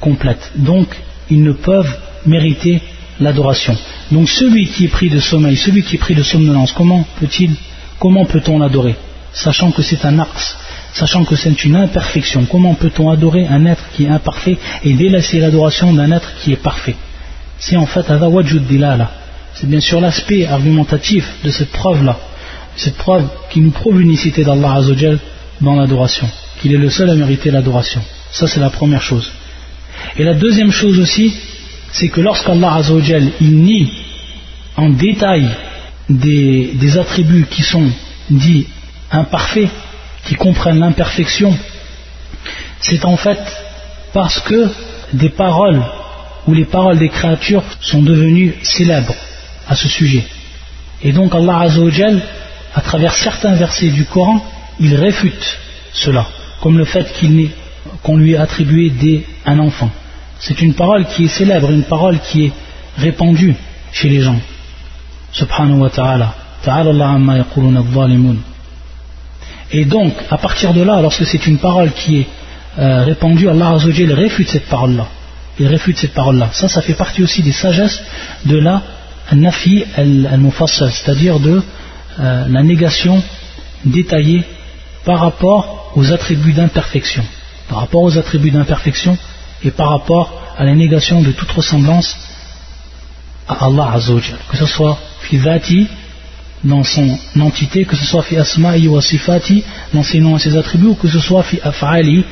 complète. Donc, ils ne peuvent mériter l'adoration. Donc celui qui est pris de sommeil, celui qui est pris de somnolence, comment peut-il, comment peut-on l'adorer? Sachant que c'est un ars, sachant que c'est une imperfection. Comment peut-on adorer un être qui est imparfait et délaisser l'adoration d'un être qui est parfait? C'est en fait C'est bien sûr l'aspect argumentatif de cette preuve-là, cette preuve qui nous prouve l'unicité d'Allah Azzawajal dans l'adoration, qu'il est le seul à mériter l'adoration. Ça c'est la première chose. Et la deuxième chose aussi, c'est que lorsqu'Allah Azzawajal il nie en détail des, des attributs qui sont dits imparfaits, qui comprennent l'imperfection, c'est en fait parce que des paroles ou les paroles des créatures sont devenues célèbres à ce sujet. Et donc Allah Azzawajal, à travers certains versets du Coran, il réfute cela, comme le fait qu'on lui ait attribué un enfant. C'est une parole qui est célèbre, une parole qui est répandue chez les gens. Subhanahu wa ta'ala. Et donc, à partir de là, lorsque c'est une parole qui est euh, répandue, Allah Azzawajal réfute cette parole-là. Il réfute cette parole-là. Ça, ça fait partie aussi des sagesses de la nafi al-mufassal, c'est-à-dire de euh, la négation détaillée par rapport aux attributs d'imperfection. Par rapport aux attributs d'imperfection et par rapport à la négation de toute ressemblance à Allah Azzawajal. Que ce soit fidati dans son entité, que ce soit fi asma'i wa sifati, dans ses noms et ses attributs, ou que ce soit fi af'ali,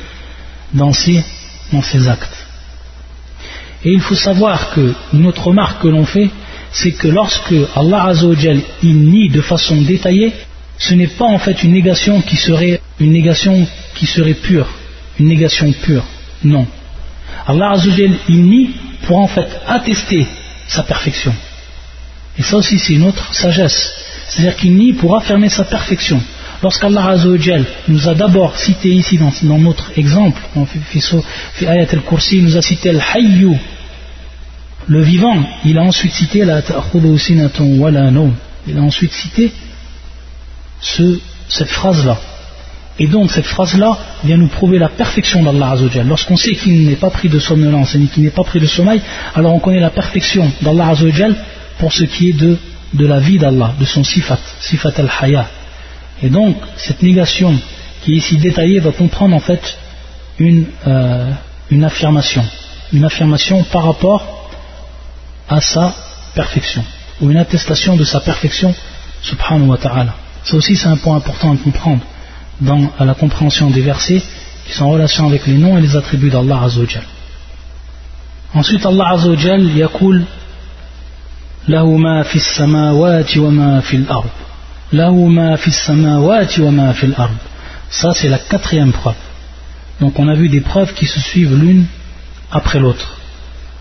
dans ses, dans ses actes. Et il faut savoir que une autre remarque que l'on fait, c'est que lorsque Allah Azzawajal il nie de façon détaillée, ce n'est pas en fait une négation qui serait une négation qui serait pure, une négation pure. Non. Allah Azzawajal il nie pour en fait attester sa perfection. Et ça aussi c'est une autre sagesse. C'est-à-dire qu'il nie pour affirmer sa perfection. Lorsqu'Allah Azzawajal nous a d'abord cité ici dans, notre exemple, dans Ayat al-Kursi, il nous a cité Al-Hayyu, le vivant, il a ensuite cité la Il a ensuite cité cette phrase-là. Et donc cette phrase-là vient nous prouver la perfection d'Allah Azzawajal. Lorsqu'on sait qu'il n'est pas pris de somnolence et qu'il n'est pas pris de sommeil, alors on connaît la perfection d'Allah Azzawajal pour ce qui est de de la vie d'Allah, de son sifat, sifat al-haya. Et donc, cette négation qui est ici détaillée va comprendre en fait une, euh, une affirmation, une affirmation par rapport à sa perfection, ou une attestation de sa perfection, subhanahu wa ta'ala. Ça aussi, c'est un point important à comprendre dans la compréhension des versets qui sont en relation avec les noms et les attributs d'Allah Azzawajal. Ensuite, Allah Azzawajal, yakul له ما في السماوات وما في الأرض له ما في السماوات وما في الأرض ça c'est la quatrième preuve donc on a vu des preuves qui se suivent l'une après l'autre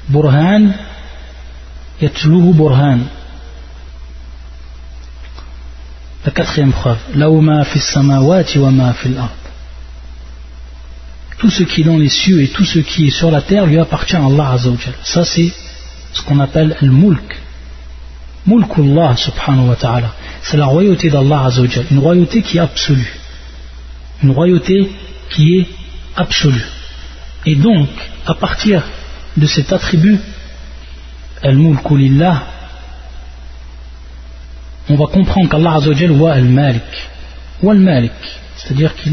burhan yatluhu burhan la quatrième preuve له ما في السماوات وما في الأرض tout ce qui est dans les cieux et tout ce qui est sur la terre lui appartient à Allah Azzawajal ça c'est ce qu'on appelle le mulk Mulkullah subhanahu wa ta'ala. C'est la royauté d'Allah Azzawajal. Une royauté qui est absolue. Une royauté qui est absolue. Et donc, à partir de cet attribut, Al-Mulkulillah, on va comprendre qu'Allah Azzawajal wa Al-Malik. Wa Al-Malik. C'est-à-dire que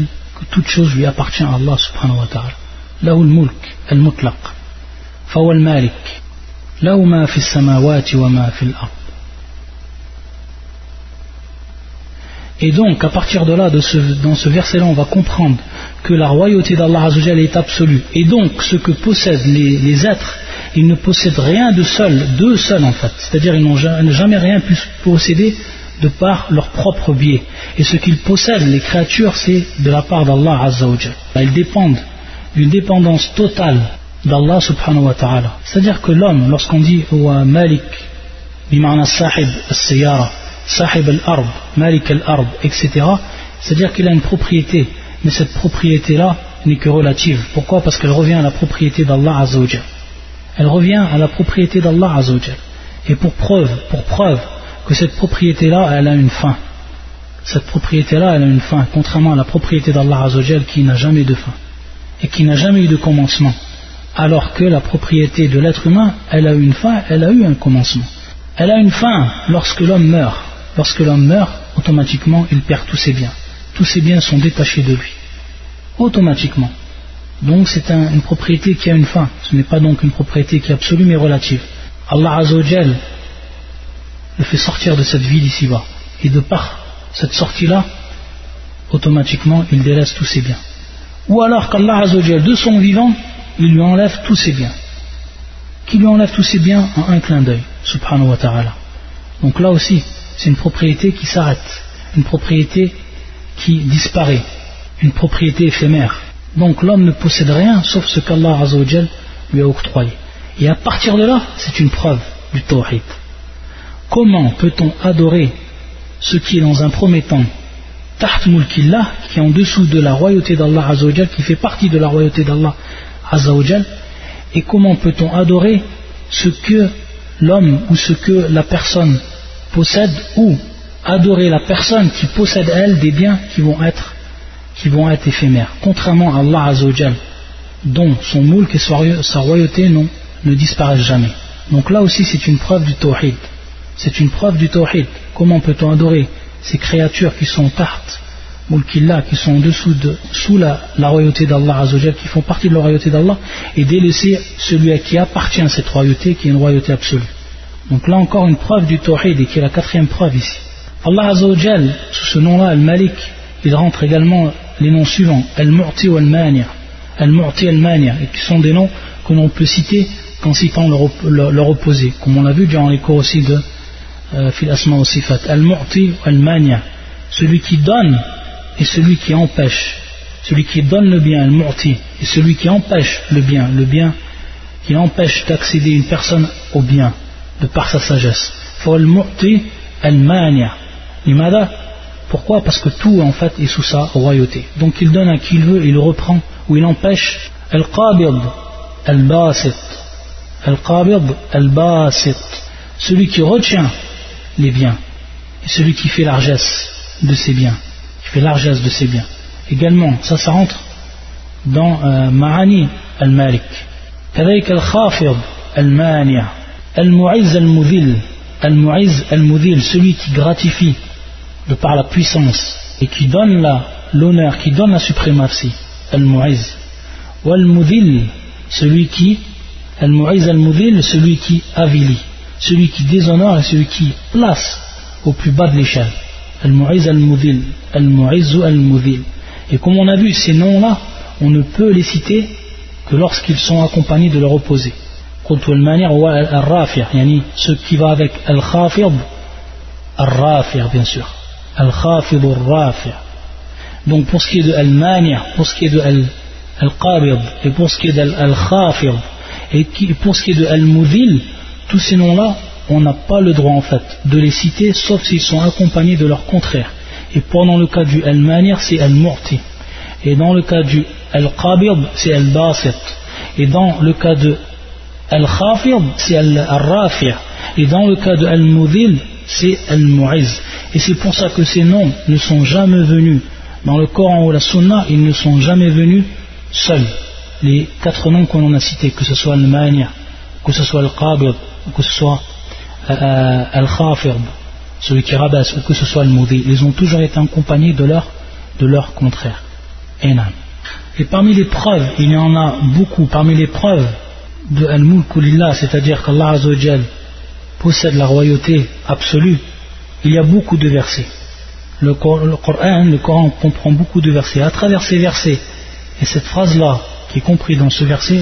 toute chose lui appartient à Allah subhanahu wa ta'ala. Lahu mulk, Al-Mutlaq. Fawa Al-Malik. Ma Et donc, à partir de là, dans ce verset-là, on va comprendre que la royauté d'Allah Azzawajal est absolue. Et donc, ce que possèdent les, êtres, ils ne possèdent rien de seul, d'eux seuls en fait. C'est-à-dire, ils n'ont jamais rien pu posséder de par leur propre biais. Et ce qu'ils possèdent, les créatures, c'est de la part d'Allah Azzawajal. Ils dépendent d'une dépendance totale d'Allah subhanahu wa ta'ala. C'est-à-dire que l'homme, lorsqu'on dit « wa malik » bima'na sahib al-siyara sahib al-ard, malik al-ard, etc. C'est-à-dire qu'il a une propriété, mais cette propriété-là n'est que relative. Pourquoi? Parce qu'elle revient à la propriété d'Allah Azzawajal. Elle revient à la propriété d'Allah Azzawajal. Et pour preuve, pour preuve que cette propriété-là, elle a une fin. Cette propriété-là, elle a une fin, contrairement à la propriété d'Allah Azzawajal qui n'a jamais de fin et qui n'a jamais eu de commencement. Alors que la propriété de l'être humain, elle a eu une fin, elle a eu un commencement. Elle a une fin lorsque l'homme meurt lorsque l'homme meurt, automatiquement il perd tous ses biens. Tous ses biens sont détachés de lui. automatiquement. Donc c'est une propriété qui a une fin, ce n'est pas donc une propriété qui est absolue mais relative. Allah Azzawajal le fait sortir de cette vie d'ici-bas, et de par cette sortie-là, automatiquement il délaisse tous ses biens. Ou alors qu'Allah Azzawajal, de son vivant, il lui enlève tous ses biens. Qui lui enlève tous ses biens en un clin d'œil, subhanahu wa ta'ala. Donc là aussi, c'est une propriété qui s'arrête, une propriété qui disparaît, une propriété éphémère. Donc l'homme ne possède rien sauf ce qu'Allah lui a octroyé. Et à partir de là, c'est une preuve du tawhid. Comment peut-on adorer ce qui est dans un premier temps Taht mulkillah, qui est en dessous de la royauté d'Allah qui fait partie de la royauté d'Allah et comment peut-on adorer ce que l'homme ou ce que la personne possède ou adorer la personne qui possède elle des biens qui vont être éphémères. Contrairement à Allah Azzawajal dont son moulk et sa royauté ne disparaissent jamais. Donc là aussi c'est une preuve du tawhid. C'est une preuve du tawhid. Comment peut-on adorer ces créatures qui sont tartes mulkillah qui sont en dessous de, sous la, royauté d'Allah qui font partie de la royauté d'Allah et délaisser celui à qui appartient cette royauté qui est une royauté absolue donc là encore une preuve du tawhid et qui est la quatrième preuve ici. Allah Azzawajal, sous ce nom-là, Al-Malik, il rentre également les noms suivants, Al-Mu'ti ou Al-Mania. Al-Mu'ti Al-Mania, et qui sont des noms que l'on peut citer qu'en citant leur, opposé, comme on l'a vu durant les cours aussi de euh, Sifat. Al-Mu'ti Al-Mania, celui qui donne et celui qui empêche. Celui qui donne le bien, Al-Mu'ti, et celui qui empêche le bien, le bien qui empêche d'accéder une personne au bien, de par sa sagesse. Pourquoi? Parce que tout en fait est sous sa royauté. Donc il donne à qui il veut, il le reprend ou il empêche. Al-Qabid, Al-Basit. Al-Qabid, Al-Basit. Celui qui retient les biens et celui qui fait largesse de ses biens. Qui fait largesse de ses biens. Également, ça, ça rentre dans euh, Ma'ani Al-Malik. Al-Khafid, Al-Mania. Al-Mu'iz al-Mudhil, Al-Mu'iz celui qui gratifie de par la puissance et qui donne l'honneur, qui donne la suprématie, Al-Mu'iz. Ou Al-Mudhil, celui qui, Al-Mu'iz al-Mudhil, celui qui avilit, celui qui déshonore et celui qui place au plus bas de l'échelle. Al-Mu'iz al-Mudhil, Al-Mu'iz ou Al-Mudhil. Et comme on a vu, ces noms-là, on ne peut les citer que lorsqu'ils sont accompagnés de leur opposé. قلت والمانع هو الرافع يعني ce qui va avec الخافض الرافع bien sûr الخافض الرافع donc pour ce qui est de al-mani' pour ce qui est de al-qabid et pour ce qui est de al-khafid et pour ce qui est de al-mudhil tous ces noms là on n'a pas le droit en fait de les citer sauf s'ils sont accompagnés de leur contraire et pendant le cas du al-mani' c'est al-mu'ti et dans le cas du al-qabid c'est al-basit et dans le cas de Al-Khafid, c'est Al-Rafi' et dans le cas de Al-Mudhil, c'est Al-Mu'iz. Et c'est pour ça que ces noms ne sont jamais venus dans le Coran ou la Sunna, ils ne sont jamais venus seuls. Les quatre noms qu'on a cités, que ce soit Al-Mani', que ce soit Al-Qabid, que ce soit euh, Al-Khafid, celui qui rabasse, ou que ce soit Al-Mudhil, ils ont toujours été accompagnés de leur, de leur contraire. Et parmi les preuves, il y en a beaucoup, parmi les preuves de Al-Mulkulillah, c'est-à-dire qu'Allah possède la royauté absolue, il y a beaucoup de versets. Le Coran, le Coran comprend beaucoup de versets. À travers ces versets, et cette phrase-là, qui est comprise dans ce verset,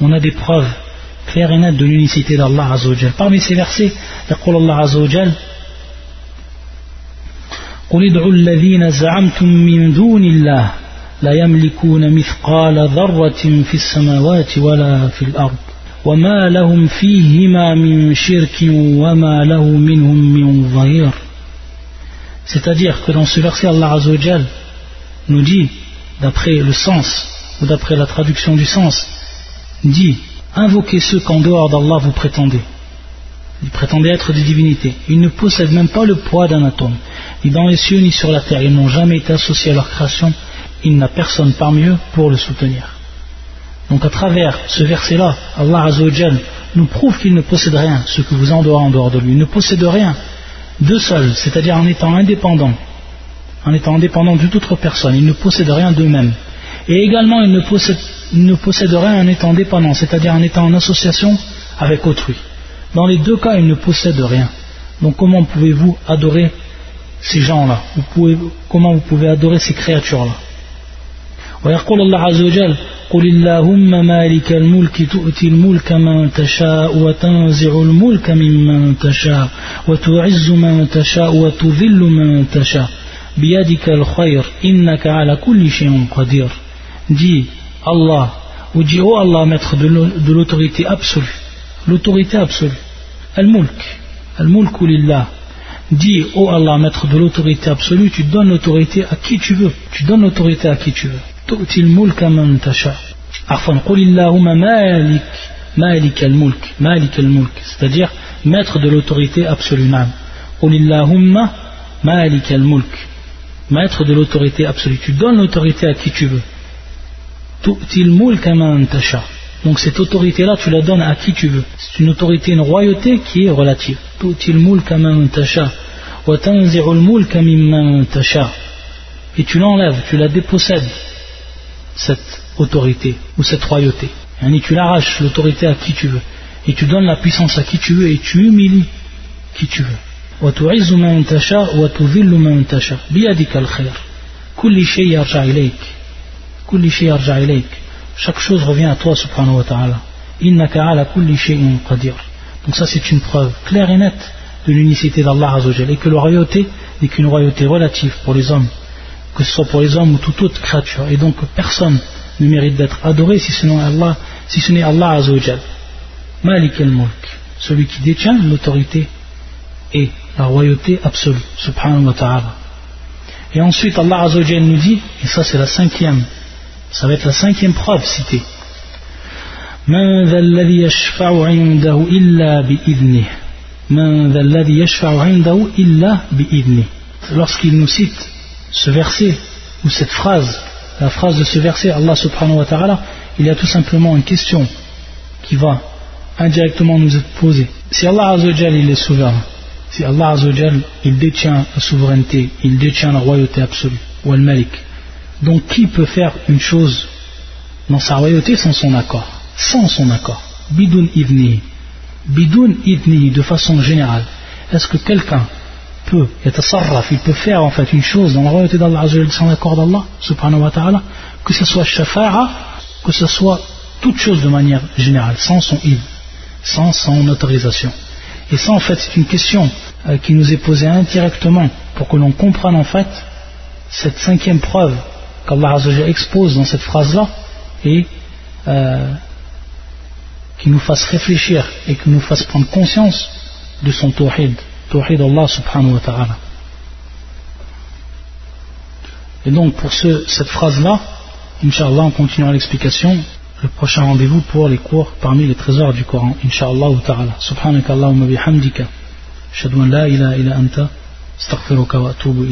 on a des preuves claires et nettes de l'unicité d'Allah Parmi ces versets, Allah Azzawajal, قل ادعوا الذين زعمتم من دون الله لا يملكون مثقال ذرة في السماوات ولا في الأرض وما لهم فيهما من شرك وما له منهم من ظهير C'est-à-dire que dans ce verset, Allah Azzawajal nous dit, d'après le sens, ou d'après la traduction du sens, dit Invoquez ceux qu'en dehors d'Allah vous prétendez. Ils prétendent être des divinités. Ils ne possèdent même pas le poids d'un atome, ni dans les cieux ni sur la terre. Ils n'ont jamais été associés à leur création il n'a personne parmi eux pour le soutenir. Donc à travers ce verset-là, Allah Azzawajal nous prouve qu'il ne possède rien, ce que vous en dehors en dehors de lui. Il ne possède rien, de seul, c'est-à-dire en étant indépendant en étant indépendants de toute autre personne. Ils ne possèdent rien d'eux-mêmes. Et également, ils ne, possèdent, ne possèdent rien en étant dépendants, c'est-à-dire en étant en association avec autrui. Dans les deux cas, ils ne possèdent rien. Donc comment pouvez-vous adorer ces gens-là? Comment vous pouvez adorer ces créatures-là? ويقول الله عز وجل قل اللهم مالك الملك تؤتي الملك من تشاء وتنزع الملك ممن تشاء وتعز من تشاء وتذل من تشاء بيدك الخير إنك على كل شيء قدير dit Allah ou dit oh Allah maître de l'autorité absolue l'autorité absolue al-mulk al-mulk lillah dit oh Allah maître de l'autorité absolue tu donnes l'autorité à qui tu veux tu donnes l'autorité à qui tu veux تؤتي الملك من تشاء عفوا قل اللهم مالك مالك الملك مالك الملك c'est-à-dire maître de l'autorité absolue نعم قل اللهم مالك الملك maître de l'autorité absolue tu donnes l'autorité à qui tu veux تؤتي الملك من تشاء donc cette autorité là tu la donnes à qui tu veux c'est une autorité une royauté qui est relative تؤتي الملك من تشاء وتنزع الملك ممن تشاء et tu l'enlèves tu la dépossèdes cette autorité ou cette royauté. Et tu l'arraches l'autorité à qui tu veux. Et tu donnes la puissance à qui tu veux et tu humilies qui tu veux. chaque chose revient à toi subhanahu wa ta'ala. donc ça c'est une preuve claire et nette de l'unicité d'Allah et que la royauté n'est qu'une royauté relative pour les hommes que ce soit pour les hommes ou toute autre créature. Et donc personne ne mérite d'être adoré si ce n'est Allah, si ce n'est Allah Azzawajal. Malik al-Mulk, celui qui détient l'autorité et la royauté absolue, subhanahu wa ta'ala. Et ensuite Allah Azzawajal nous dit, et ça c'est la cinquième, ça va être la cinquième preuve citée. Lorsqu'il nous cite ce verset ou cette phrase, la phrase de ce verset, Allah subhanahu wa ta'ala, il y a tout simplement une question qui va indirectement nous être posée. Si Allah Azzawajal il est souverain, si Allah Azzawajal il détient la souveraineté, il détient la royauté absolue, ou al-malik, donc qui peut faire une chose dans sa royauté sans son accord? Sans son accord. Bidun idni. Bidun idni, de façon générale. Est-ce que quelqu'un peut, il peut faire en fait une chose dans la royauté d'Allah sans l'accord d'Allah, subhanahu wa ta'ala, que ce soit shafa'a, que ce soit toute chose de manière générale, sans son id, sans son autorisation. Et ça en fait c'est une question euh, qui nous est posée indirectement pour que l'on comprenne en fait cette cinquième preuve qu'Allah expose dans cette phrase-là et euh, qui nous fasse réfléchir et qui nous fasse prendre conscience de son tawhid Allah subhanahu ta'ala. Et donc pour ce, cette phrase-là, Inch'Allah, on continuera l'explication. Le prochain rendez-vous pour les cours parmi les trésors du Coran. Inch'Allah ta'ala. Subhanaka Allahumma bihamdika. Shadwan la ilaha illa anta. Astaghfiruka wa atubu.